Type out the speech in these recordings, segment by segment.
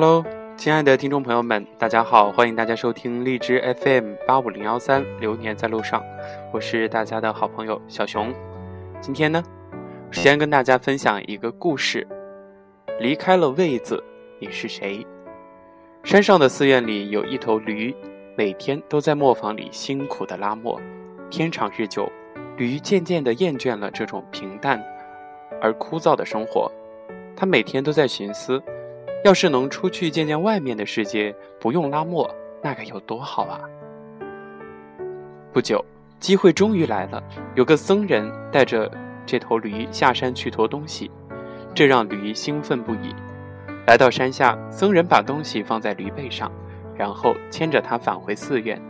Hello，亲爱的听众朋友们，大家好，欢迎大家收听荔枝 FM 八五零幺三《流年在路上》，我是大家的好朋友小熊。今天呢，先跟大家分享一个故事：离开了位子，你是谁？山上的寺院里有一头驴，每天都在磨坊里辛苦的拉磨。天长日久，驴渐渐的厌倦了这种平淡而枯燥的生活，他每天都在寻思。要是能出去见见外面的世界，不用拉磨，那该有多好啊！不久，机会终于来了，有个僧人带着这头驴下山去驮东西，这让驴兴奋不已。来到山下，僧人把东西放在驴背上，然后牵着它返回寺院。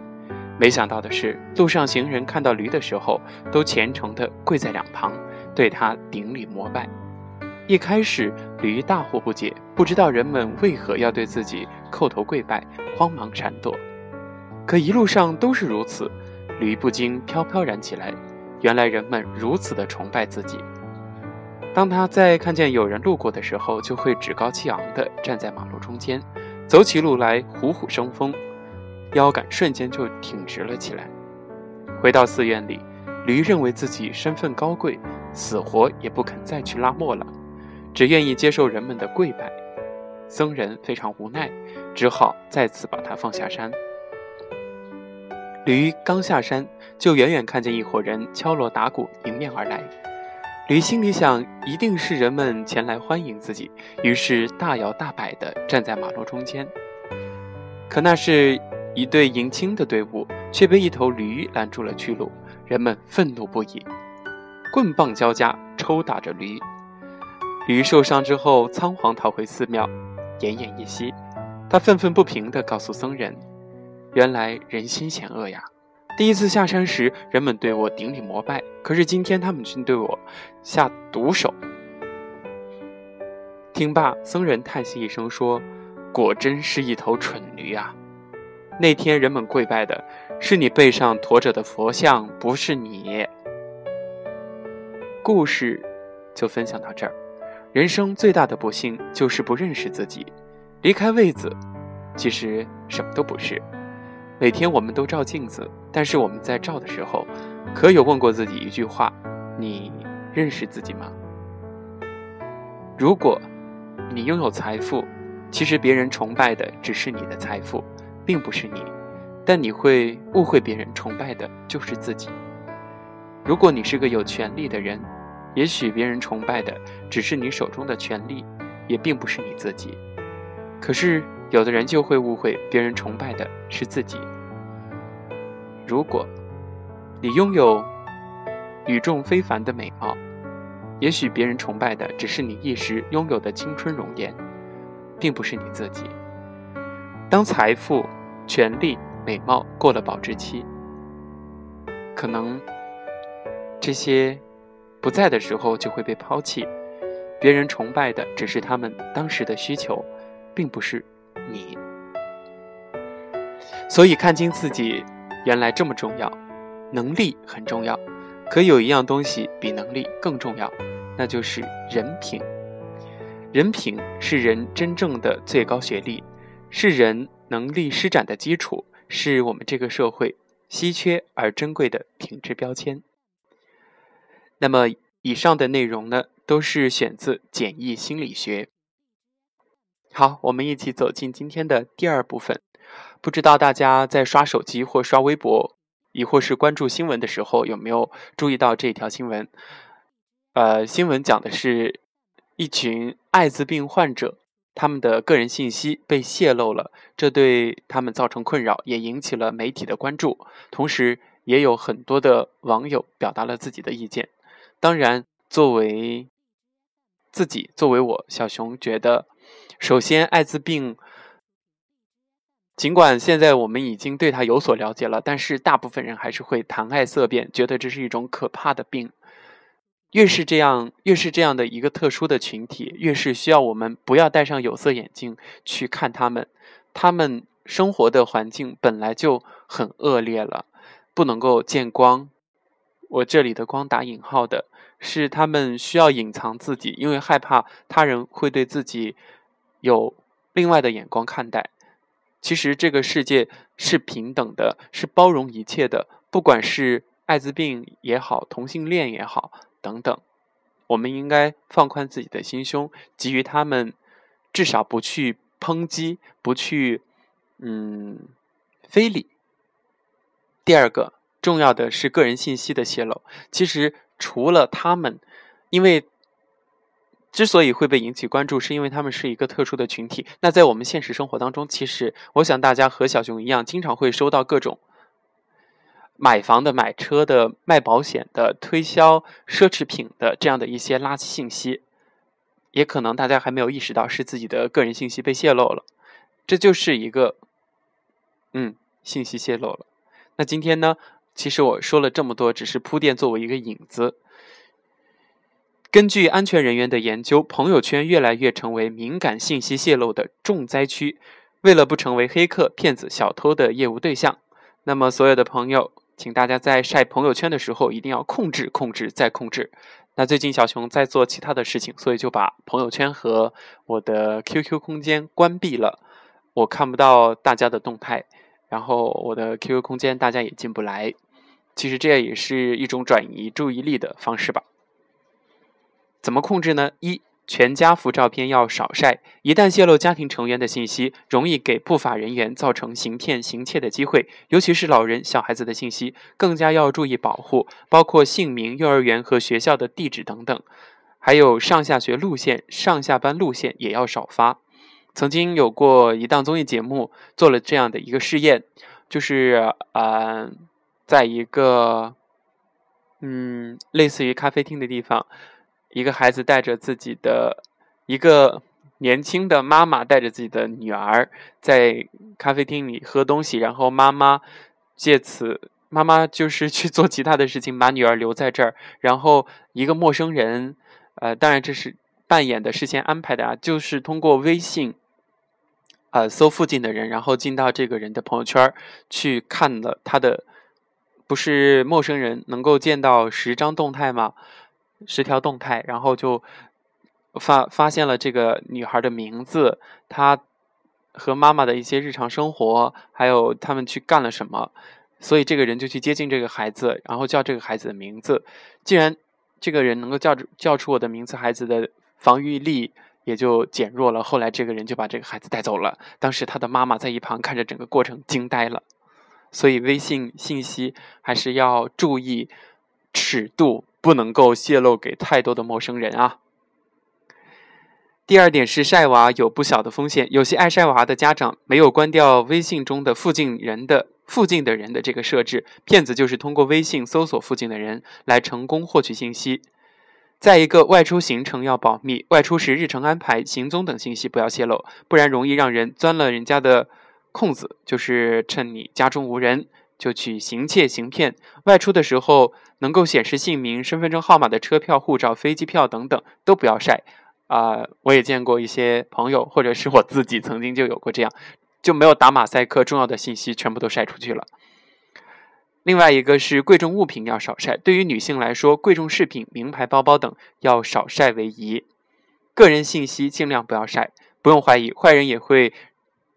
没想到的是，路上行人看到驴的时候，都虔诚地跪在两旁，对他顶礼膜拜。一开始，驴大惑不解，不知道人们为何要对自己叩头跪拜，慌忙闪躲。可一路上都是如此，驴不禁飘飘然起来。原来人们如此的崇拜自己。当他在看见有人路过的时候，就会趾高气昂地站在马路中间，走起路来虎虎生风，腰杆瞬间就挺直了起来。回到寺院里，驴认为自己身份高贵，死活也不肯再去拉磨了。只愿意接受人们的跪拜，僧人非常无奈，只好再次把他放下山。驴刚下山，就远远看见一伙人敲锣打鼓迎面而来。驴心里想，一定是人们前来欢迎自己，于是大摇大摆地站在马路中间。可那是一队迎亲的队伍，却被一头驴拦住了去路。人们愤怒不已，棍棒交加，抽打着驴。驴受伤之后，仓皇逃回寺庙，奄奄一息。他愤愤不平地告诉僧人：“原来人心险恶呀！第一次下山时，人们对我顶礼膜拜，可是今天他们却对我下毒手。”听罢，僧人叹息一声说：“果真是一头蠢驴啊！那天人们跪拜的是你背上驮着的佛像，不是你。”故事就分享到这儿。人生最大的不幸就是不认识自己，离开位子，其实什么都不是。每天我们都照镜子，但是我们在照的时候，可有问过自己一句话：你认识自己吗？如果你拥有财富，其实别人崇拜的只是你的财富，并不是你，但你会误会别人崇拜的就是自己。如果你是个有权利的人。也许别人崇拜的只是你手中的权力，也并不是你自己。可是有的人就会误会别人崇拜的是自己。如果你拥有与众非凡的美貌，也许别人崇拜的只是你一时拥有的青春容颜，并不是你自己。当财富、权力、美貌过了保质期，可能这些。不在的时候就会被抛弃，别人崇拜的只是他们当时的需求，并不是你。所以看清自己，原来这么重要。能力很重要，可有一样东西比能力更重要，那就是人品。人品是人真正的最高学历，是人能力施展的基础，是我们这个社会稀缺而珍贵的品质标签。那么，以上的内容呢，都是选自《简易心理学》。好，我们一起走进今天的第二部分。不知道大家在刷手机或刷微博，亦或是关注新闻的时候，有没有注意到这条新闻？呃，新闻讲的是一群艾滋病患者，他们的个人信息被泄露了，这对他们造成困扰，也引起了媒体的关注。同时，也有很多的网友表达了自己的意见。当然，作为自己，作为我小熊，觉得，首先，艾滋病，尽管现在我们已经对它有所了解了，但是大部分人还是会谈爱色变，觉得这是一种可怕的病。越是这样，越是这样的一个特殊的群体，越是需要我们不要戴上有色眼镜去看他们。他们生活的环境本来就很恶劣了，不能够见光。我这里的“光”打引号的是，他们需要隐藏自己，因为害怕他人会对自己有另外的眼光看待。其实这个世界是平等的，是包容一切的，不管是艾滋病也好，同性恋也好，等等，我们应该放宽自己的心胸，给予他们至少不去抨击，不去嗯非礼。第二个重要的是个人信息的泄露。其实除了他们，因为。之所以会被引起关注，是因为他们是一个特殊的群体。那在我们现实生活当中，其实我想大家和小熊一样，经常会收到各种买房的、买车的、卖保险的、推销奢侈品的这样的一些垃圾信息。也可能大家还没有意识到是自己的个人信息被泄露了，这就是一个嗯信息泄露了。那今天呢，其实我说了这么多，只是铺垫作为一个引子。根据安全人员的研究，朋友圈越来越成为敏感信息泄露的重灾区。为了不成为黑客、骗子、小偷的业务对象，那么所有的朋友，请大家在晒朋友圈的时候一定要控制、控制再控制。那最近小熊在做其他的事情，所以就把朋友圈和我的 QQ 空间关闭了，我看不到大家的动态，然后我的 QQ 空间大家也进不来。其实这也是一种转移注意力的方式吧。怎么控制呢？一，全家福照片要少晒，一旦泄露家庭成员的信息，容易给不法人员造成行骗行窃的机会，尤其是老人、小孩子的信息，更加要注意保护，包括姓名、幼儿园和学校的地址等等，还有上下学路线、上下班路线也要少发。曾经有过一档综艺节目做了这样的一个试验，就是呃，在一个嗯类似于咖啡厅的地方。一个孩子带着自己的一个年轻的妈妈带着自己的女儿在咖啡厅里喝东西，然后妈妈借此妈妈就是去做其他的事情，把女儿留在这儿。然后一个陌生人，呃，当然这是扮演的，事先安排的啊，就是通过微信，呃，搜附近的人，然后进到这个人的朋友圈去看了他的，不是陌生人能够见到十张动态吗？十条动态，然后就发发现了这个女孩的名字，她和妈妈的一些日常生活，还有他们去干了什么，所以这个人就去接近这个孩子，然后叫这个孩子的名字。既然这个人能够叫出叫出我的名字，孩子的防御力也就减弱了。后来这个人就把这个孩子带走了。当时他的妈妈在一旁看着整个过程，惊呆了。所以微信信息还是要注意尺度。不能够泄露给太多的陌生人啊。第二点是晒娃有不小的风险，有些爱晒娃的家长没有关掉微信中的附近人的附近的人的这个设置，骗子就是通过微信搜索附近的人来成功获取信息。再一个，外出行程要保密，外出时日程安排、行踪等信息不要泄露，不然容易让人钻了人家的空子，就是趁你家中无人。就去行窃行骗，外出的时候能够显示姓名、身份证号码的车票、护照、飞机票等等都不要晒。啊，我也见过一些朋友，或者是我自己曾经就有过这样，就没有打马赛克，重要的信息全部都晒出去了。另外一个是贵重物品要少晒，对于女性来说，贵重饰品、名牌包包等要少晒为宜。个人信息尽量不要晒，不用怀疑，坏人也会。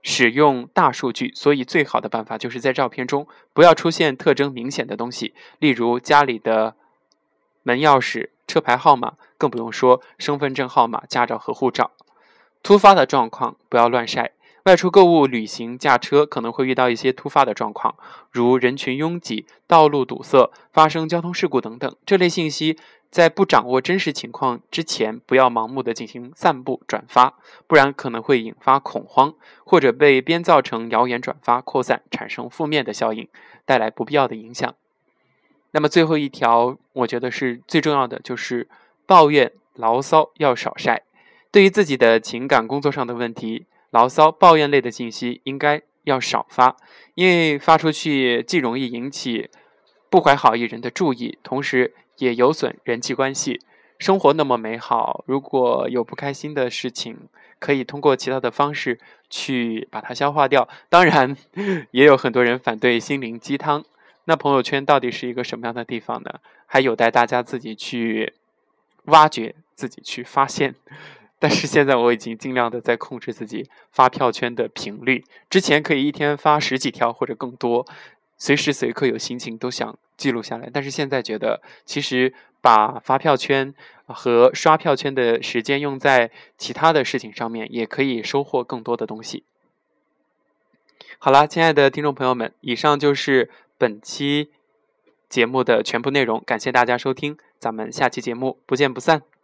使用大数据，所以最好的办法就是在照片中不要出现特征明显的东西，例如家里的门钥匙、车牌号码，更不用说身份证号码、驾照和护照。突发的状况不要乱晒。外出购物、旅行、驾车可能会遇到一些突发的状况，如人群拥挤、道路堵塞、发生交通事故等等。这类信息。在不掌握真实情况之前，不要盲目的进行散布转发，不然可能会引发恐慌，或者被编造成谣言转发扩散，产生负面的效应，带来不必要的影响。那么最后一条，我觉得是最重要的，就是抱怨牢骚要少晒。对于自己的情感、工作上的问题，牢骚、抱怨类的信息应该要少发，因为发出去既容易引起不怀好意人的注意，同时。也有损人际关系。生活那么美好，如果有不开心的事情，可以通过其他的方式去把它消化掉。当然，也有很多人反对心灵鸡汤。那朋友圈到底是一个什么样的地方呢？还有待大家自己去挖掘，自己去发现。但是现在我已经尽量的在控制自己发票圈的频率。之前可以一天发十几条或者更多，随时随刻有心情都想记录下来。但是现在觉得，其实把发票圈和刷票圈的时间用在其他的事情上面，也可以收获更多的东西。好了，亲爱的听众朋友们，以上就是本期节目的全部内容。感谢大家收听，咱们下期节目不见不散。